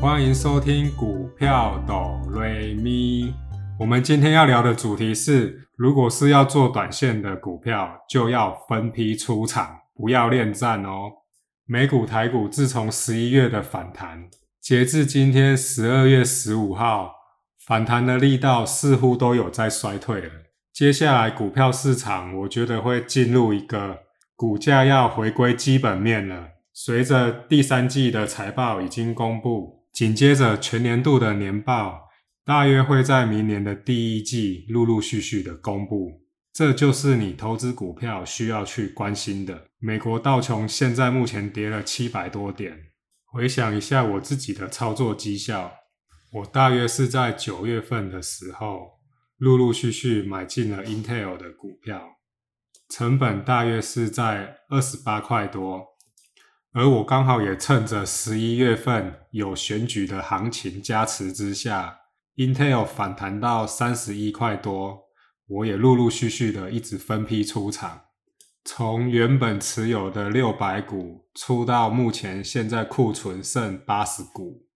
欢迎收听股票抖瑞咪。我们今天要聊的主题是，如果是要做短线的股票，就要分批出场，不要恋战哦。美股、台股自从十一月的反弹，截至今天十二月十五号，反弹的力道似乎都有在衰退了。接下来股票市场，我觉得会进入一个股价要回归基本面了。随着第三季的财报已经公布，紧接着全年度的年报大约会在明年的第一季陆陆续续的公布。这就是你投资股票需要去关心的。美国道琼现在目前跌了七百多点。回想一下我自己的操作绩效，我大约是在九月份的时候，陆陆续续买进了 Intel 的股票，成本大约是在二十八块多。而我刚好也趁着十一月份有选举的行情加持之下，Intel 反弹到三十一块多，我也陆陆续续的一直分批出场，从原本持有的六百股出到目前现在库存剩八十股，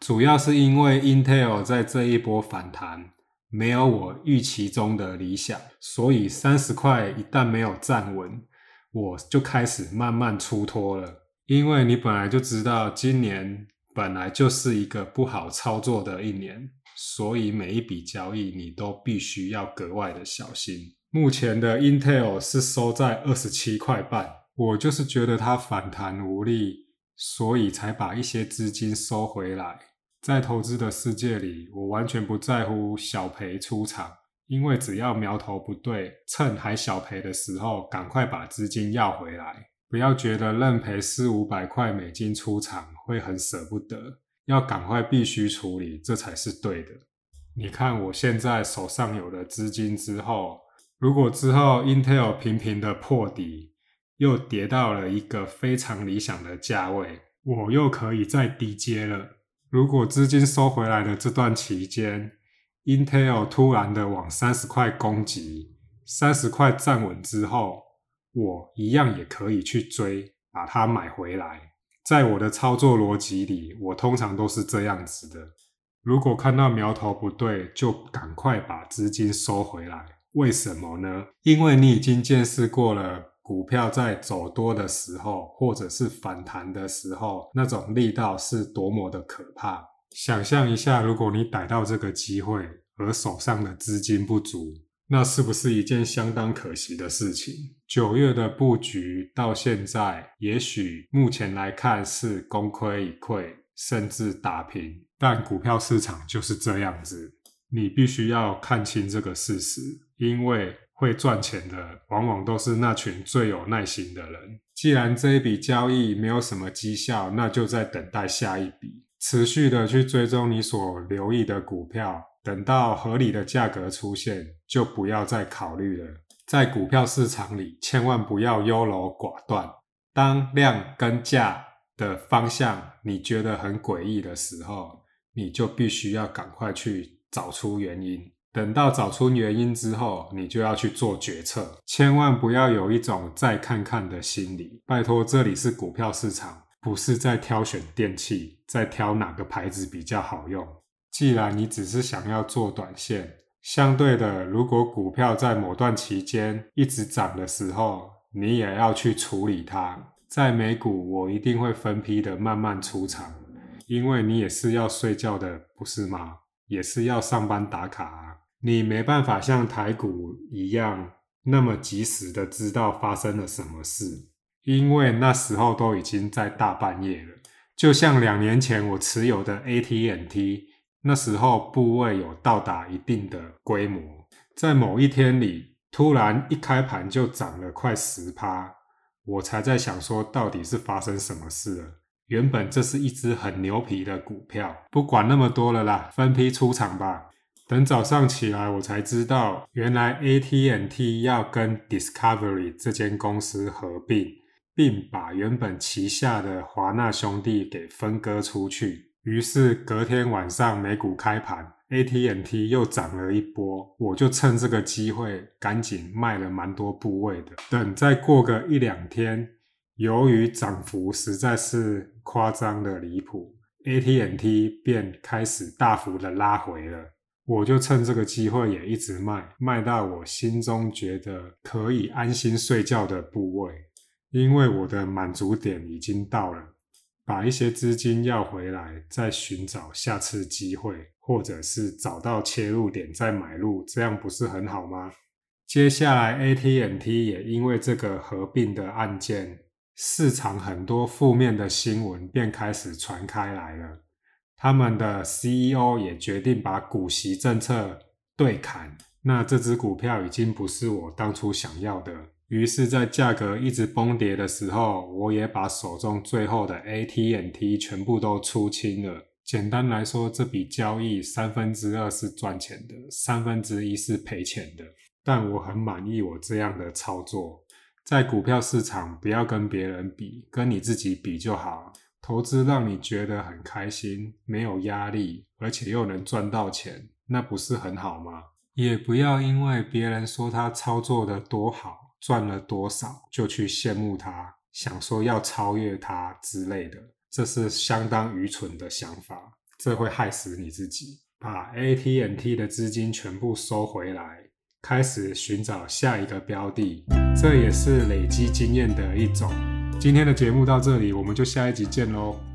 主要是因为 Intel 在这一波反弹没有我预期中的理想，所以三十块一旦没有站稳，我就开始慢慢出脱了。因为你本来就知道今年本来就是一个不好操作的一年，所以每一笔交易你都必须要格外的小心。目前的 Intel 是收在二十七块半，我就是觉得它反弹无力，所以才把一些资金收回来。在投资的世界里，我完全不在乎小赔出场，因为只要苗头不对，趁还小赔的时候，赶快把资金要回来。不要觉得认赔四五百块美金出场会很舍不得，要赶快必须处理，这才是对的。你看我现在手上有了资金之后，如果之后 Intel 频频的破底，又跌到了一个非常理想的价位，我又可以再低接了。如果资金收回来的这段期间，Intel 突然的往三十块攻击，三十块站稳之后。我一样也可以去追，把它买回来。在我的操作逻辑里，我通常都是这样子的：如果看到苗头不对，就赶快把资金收回来。为什么呢？因为你已经见识过了股票在走多的时候，或者是反弹的时候，那种力道是多么的可怕。想象一下，如果你逮到这个机会，而手上的资金不足。那是不是一件相当可惜的事情？九月的布局到现在，也许目前来看是功亏一篑，甚至打平。但股票市场就是这样子，你必须要看清这个事实，因为会赚钱的往往都是那群最有耐心的人。既然这一笔交易没有什么绩效，那就在等待下一笔，持续的去追踪你所留意的股票。等到合理的价格出现，就不要再考虑了。在股票市场里，千万不要优柔寡断。当量跟价的方向你觉得很诡异的时候，你就必须要赶快去找出原因。等到找出原因之后，你就要去做决策。千万不要有一种再看看的心理。拜托，这里是股票市场，不是在挑选电器，在挑哪个牌子比较好用。既然你只是想要做短线，相对的，如果股票在某段期间一直涨的时候，你也要去处理它。在美股，我一定会分批的慢慢出场，因为你也是要睡觉的，不是吗？也是要上班打卡啊。你没办法像台股一样那么及时的知道发生了什么事，因为那时候都已经在大半夜了。就像两年前我持有的 AT&T。那时候部位有到达一定的规模，在某一天里，突然一开盘就涨了快十趴，我才在想说，到底是发生什么事了？原本这是一只很牛皮的股票，不管那么多了啦，分批出场吧。等早上起来，我才知道，原来 AT&T 要跟 Discovery 这间公司合并，并把原本旗下的华纳兄弟给分割出去。于是隔天晚上美股开盘，AT&T 又涨了一波，我就趁这个机会赶紧卖了蛮多部位的。等再过个一两天，由于涨幅实在是夸张的离谱，AT&T 便开始大幅的拉回了。我就趁这个机会也一直卖，卖到我心中觉得可以安心睡觉的部位，因为我的满足点已经到了。把一些资金要回来，再寻找下次机会，或者是找到切入点再买入，这样不是很好吗？接下来，AT&T 也因为这个合并的案件，市场很多负面的新闻便开始传开来了。他们的 CEO 也决定把股息政策对砍，那这只股票已经不是我当初想要的。于是，在价格一直崩跌的时候，我也把手中最后的 AT&T 全部都出清了。简单来说，这笔交易三分之二是赚钱的，三分之一是赔钱的。但我很满意我这样的操作。在股票市场，不要跟别人比，跟你自己比就好。投资让你觉得很开心，没有压力，而且又能赚到钱，那不是很好吗？也不要因为别人说他操作的多好。赚了多少就去羡慕他，想说要超越他之类的，这是相当愚蠢的想法，这会害死你自己。把 AT&T 的资金全部收回来，开始寻找下一个标的，这也是累积经验的一种。今天的节目到这里，我们就下一集见喽。